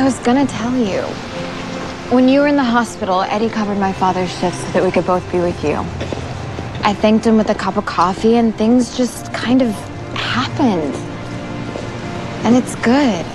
I was gonna tell you. When you were in the hospital, Eddie covered my father's shift so that we could both be with you. I thanked him with a cup of coffee, and things just kind of happened. And it's good.